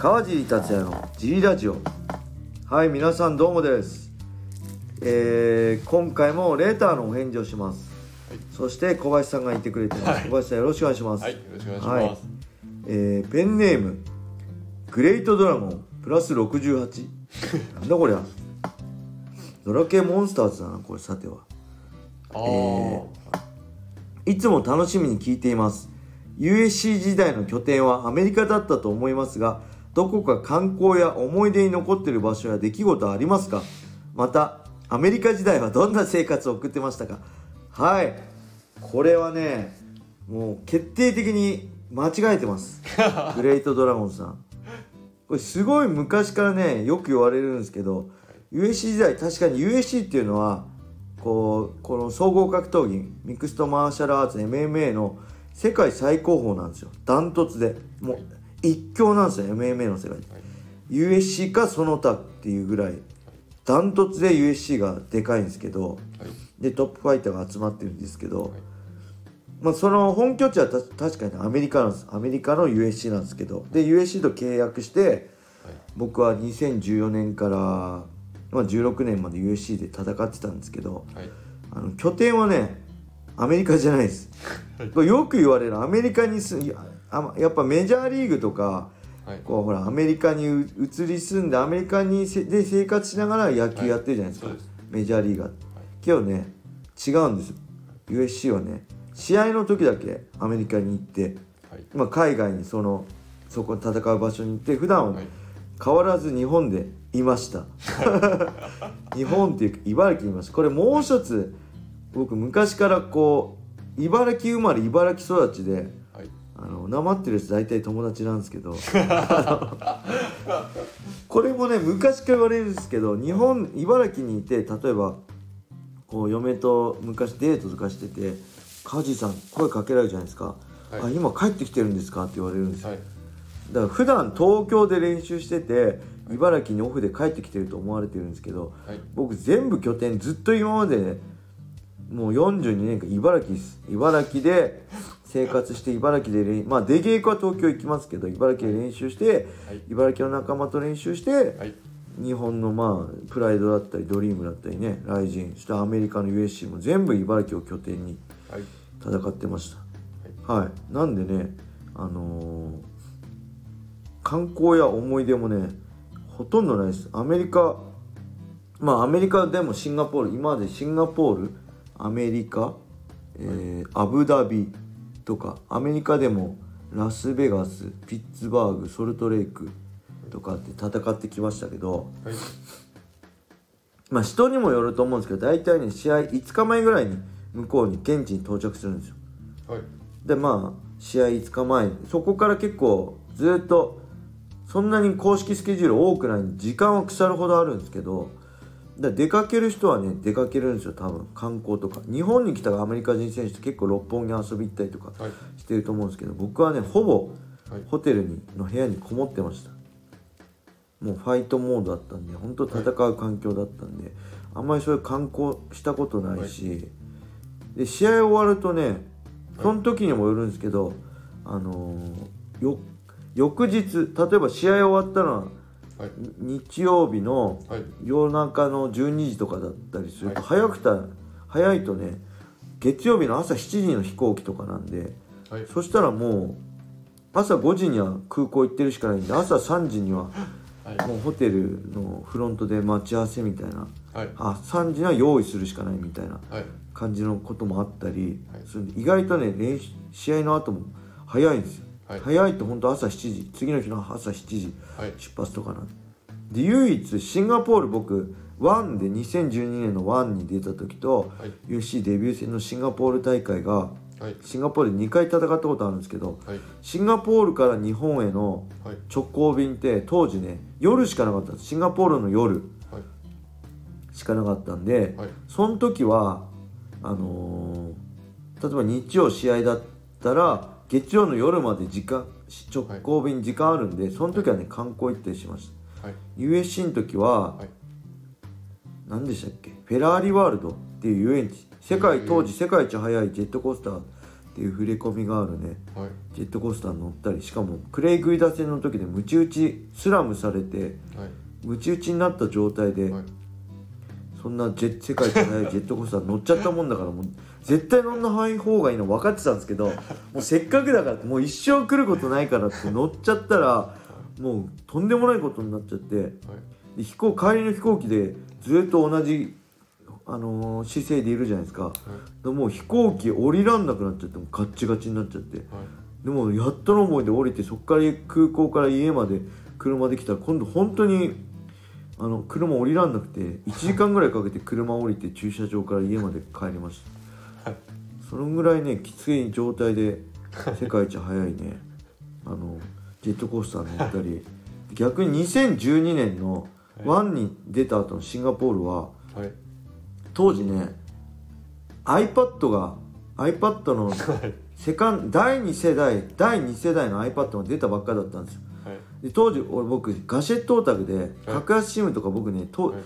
川尻達也のジリラジオ。はい皆さんどうもです。えー、今回もレーターのお返事をします、はい。そして小林さんがいてくれてます、はい。小林さんよろしくお願いします、はい、よろしくお願いします。はい。えーペンネームグレートドラゴンプラス68 なんだこりゃ。ドラケモンスターズだなこれさては。あー。えいつも楽しみに聞いています。USC 時代の拠点はアメリカだったと思いますがどこか観光や思い出に残っている場所や出来事はありますか？またアメリカ時代はどんな生活を送ってましたか？はい。これはねもう決定的に間違えてます。グレートドラゴンさん。これすごい昔からねよく言われるんですけど USC 時代確かに USC っていうのはこうこの総合格闘技ミクストマーシャルアーツ MMA の世界最高峰なんですよ。ダントツで。もう一強なんですよ MMA の世界で、USC かその他っていうぐらいダントツで USC がでかいんですけどはい。でトップファイターが集まってるんですけど、まあ、その本拠地はた確かにアメリカなんです。アメリカの USC なんですけどで USC と契約して僕は2014年から、まあ、16年まで USC で戦ってたんですけどはい。あの拠点はねアメリカじゃないです。これよく言われるアメリカにすあやっぱメジャーリーグとかはい。こうほらアメリカにう移り住んでアメリカにせで生活しながら野球やってるじゃないですか、はいす。メジャーリーガー今日ね違うんですよ。USC はね試合の時だけアメリカに行って、はい。まあ、海外にそのそこ戦う場所に行って普段ははい。変わらず日本でいました。日本っていうか茨城にいましたこれもう一つ僕昔からこう茨城生まれ茨城育ちではいあのなまってるやつ大体友達なんですけど。これもね昔から言われるんですけど日本茨城にいて例えばこう嫁と昔デートとかしてて「梶さん声かけられるじゃないですか「はい。あ今帰ってきてるんですか?」って言われるんですよはいだから普段東京で練習してて茨城にオフで帰ってきてると思われてるんですけどはい。僕全部拠点ずっと今までもう42年間茨城です。茨城で生活して茨城で練まあ出稽古は東京行きますけど茨城で練習してはい。茨城の仲間と練習してはい。日本のまあプライドだったりドリームだったりねライジンそしてアメリカの USC も全部茨城を拠点にはい。戦ってました。はい。なんでねあのー観光や思い出もねほとんどないです。アメリカまあアメリカでもシンガポール今までシンガポールアメリカ、えーアブダビとかアメリカでもラスベガスピッツバーグソルトレイクとかって戦ってきましたけどはい。まあ人にもよると思うんですけど大体ね試合5日前ぐらいに向こうに現地に到着するんですよ。はい。でまあ試合5日前そこから結構ずっとそんなに公式スケジュール多くないんで時間は腐るほどあるんですけどだ出かける人はね出かけるんですよ多分。観光とか。日本に来たアメリカ人選手って結構六本木遊び行ったりとかはい。してると思うんですけど僕はねほぼはい。ホテルにの部屋にこもってました。もうファイトモードだったんで本当戦う環境だったんで、あんまりそういう観光したことないし、で試合終わるとねその時にもよるんですけど、あのーよ翌日例えば試合終わったのははい。日曜日のはい。夜中の12時とかだったりすると、はい。早くた早いとね月曜日の朝7時の飛行機とかなんではい。そしたらもう朝5時には空港行ってるしかないんで朝3時にははい。もうホテルのフロントで待ち合わせみたいなはい。あ3時には用意するしかないみたいなはい。感じのこともあったりはい。意外とね練習試合の後も早いんですよ、はい。早いと本当朝7時。次の日の朝7時。はい。出発とかなんで。で唯一シンガポール僕1で2012年の1に出た時と、はい。UFC デビュー戦のシンガポール大会がはい。シンガポールで2回戦ったことあるんですけどはい。シンガポールから日本へのはい。直行便って当時ね夜しかなかったシンガポールの夜はい。しかなかったんで、はい。その時はあのー例えば日曜試合だったら月曜の夜まで時間直行便時間あるんで、その時はね観光行ったりしました。はい。USC の時は、はい。何でしたっけ？フェラーリワールドっていう遊園地。世界当時世界一速いジェットコースターっていう触れ込みがあるね。はい。ジェットコースターに乗ったりしかもクレイグイダ戦の時でムチ打ちスラムされてはい。ムチ打ちになった状態で、はいそんなジェ世界一速い ジェットコースター乗っちゃったもんだからもう絶対乗んない方がいいの分かってたんですけどもうせっかくだからもう一生来ることないからって乗っちゃったらもうとんでもないことになっちゃってはい。で飛行帰りの飛行機でずっと同じ、あのー姿勢でいるじゃないですか。はい。でもう飛行機降りらんなくなっちゃってもうガッチガチになっちゃって。はい。でもやっとの思いで降りてそこから空港から家まで車で来たら今度本当にあの車降りらんなくて1時間ぐらいかけて車降りて駐車場から家まで帰りました。はいそのぐらいねきつい状態で世界一速いね あのジェットコースター乗ったり逆に2012年のワンに出た後のシンガポールははい。当時ね iPad が iPad のはいセカン第2世代第2世代の iPad が出たばっかだったんですよ。はい。で当時俺僕ガシェットオタクで格安 SIM とか僕ねとはい。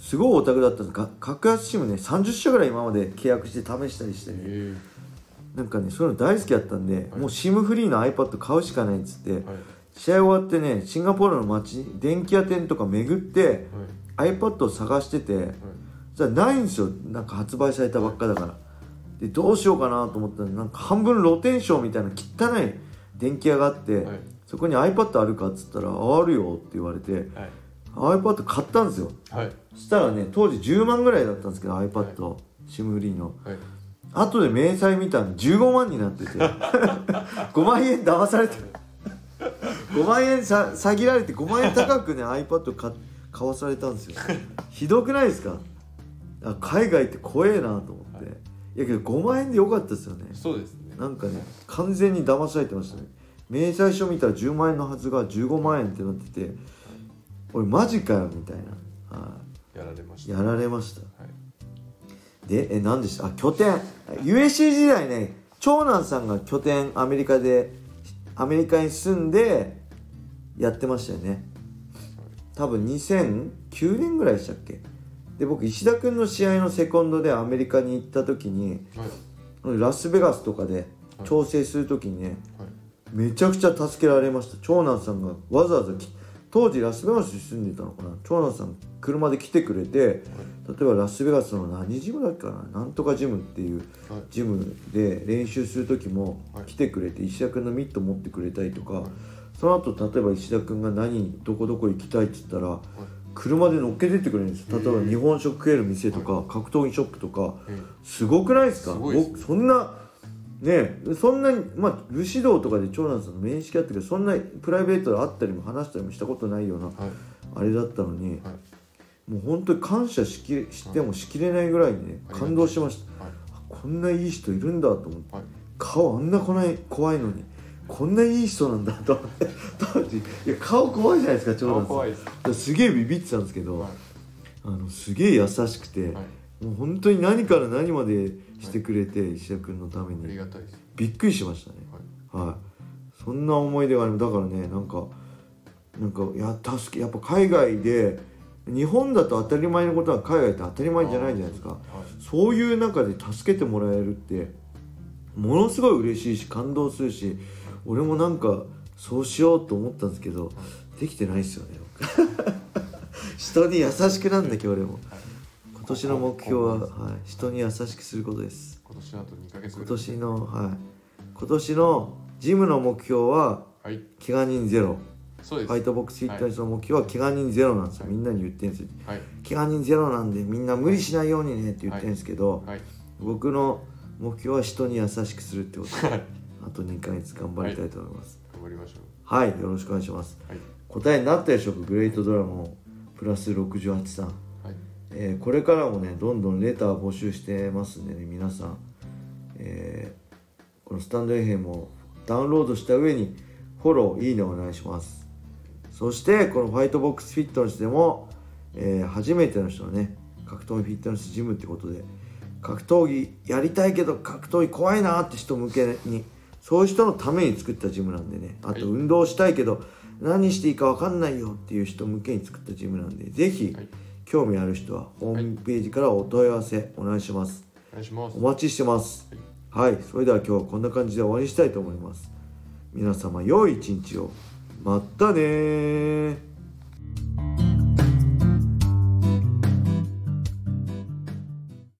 すごいオタクだったんです。が格安 SIM ね30社ぐらい今まで契約して試したりして。ねえ。なんかねそういうの大好きだったんで、はい。もう SIM フリーの iPad 買うしかないっつって、試合終わってねシンガポールの街電気屋店とか巡ってはい。iPad を探しててはい。じゃないんですよ。なんか発売されたばっかだからでどうしようかなと思ったらなんか半分露天商みたいな汚い電気屋があって、はい。そこに iPad あるかっつったら「ああるよ」って言われてはい。iPad 買ったんですよ。はい。そしたらね当時10万ぐらいだったんですけど iPad、シムフリーの。はい。後で明細見たら15万になってて 5万円騙されて5万円さ詐欺られて5万円高くね iPad 買買わされたんですよ。ひどくないですか？あ海外って怖えなと思って、やけど5万円でよかったですよね。そうですね。なんかね完全に騙されてましたね。明細書見たら10万円のはずが15万円ってなってて俺マジかよみたいな、はやられましい、た。やられました。はい。でえ何でした？あ拠点。USC 時代ね長男さんが拠点アメリカでアメリカに住んでやってましたよね。多分2009年ぐらいでしたっけ？で僕石田君の試合のセコンドでアメリカに行った時にはい。ラスベガスとかで調整する時にねはい。めちゃくちゃ助けられました。長男さんがわざわざき当時ラスベガスに住んでたのかな。長男さん車で来てくれて例えばラスベガスの何ジムだっけかな。なんとかジムっていうはい。ジムで練習する時もはい。来てくれて石田君のミット持ってくれたりとか。その後例えば石田君が何どこどこ行きたいって言ったら車で乗っけてってくれるんです。例えば日本食食える店とか格闘技ショップとかえすごくないですか？そんなねそんなにまあ武士道とかで長男さんの面識あったけどそんなプライベートで会ったりも話したりもしたことないようなはい。あれだったのに、はい。もう本当に感謝しきれしてもしきれないぐらいにねはい感動しました。こんないい人いるんだと思ってはい。顔あんなこない怖いのにこんないい人なんだと。当時。いや顔怖いじゃないですか長顔男さん。怖いです。すげえビビってたんですけど、はい。あのすげえ優しくて、はい。もう本当に何から何までしてくれて、石田君のためありにがたいです。びっくりしましたね。はい。はい。そんな思い出がありだからねなんかなんかいや助けやっぱ海外で日本だと当たり前のことは海外って当たり前じゃないじゃないですか。はい。そういう中で助けてもらえるってものすごい嬉しいし感動するし俺もなんかそうしようと思ったんですけどできてないですよね。人に優しくなんだけど俺も。今年の目標は、はい、人に優しくすることです。今年あと2ヶ月今年のはい。今年のジムの目標ははい。怪我人ゼロ。そうです。ファイトボックスフィットネスの目標は怪我人ゼロなんですよ、はい。みんなに言ってるんですよ。はい。怪我人ゼロなんでみんな無理しないようにねって言ってるんですけど、はい。僕の目標は人に優しくするってこと。ではいあと2ヶ月頑張りたいと思います。頑張りましょはい、よろしくお願いします。うはい。答えになったでしょうかグレートドラゴンプラス68さん、はい。えーこれからもねどんどんレター募集してますんでね皆さん、えーこのスタンド FM をダウンロードした上にフォローいいねお願いします。そしてこのファイトボックスフィットネスでも、えー初めての人はね格闘技フィットネスジムってことで格闘技やりたいけど格闘技怖いなって人向けにそういう人のために作ったジムなんでね。あはい。と運動したいけど何していいか分かんないよっていう人向けに作ったジムなんでぜひはい。興味ある人はホームページからお問い合わせお願いします。お願いします。お待ちしてます。はい。それでは今日はこんな感じで終わりにしたいと思います。皆様良い一日を。またねー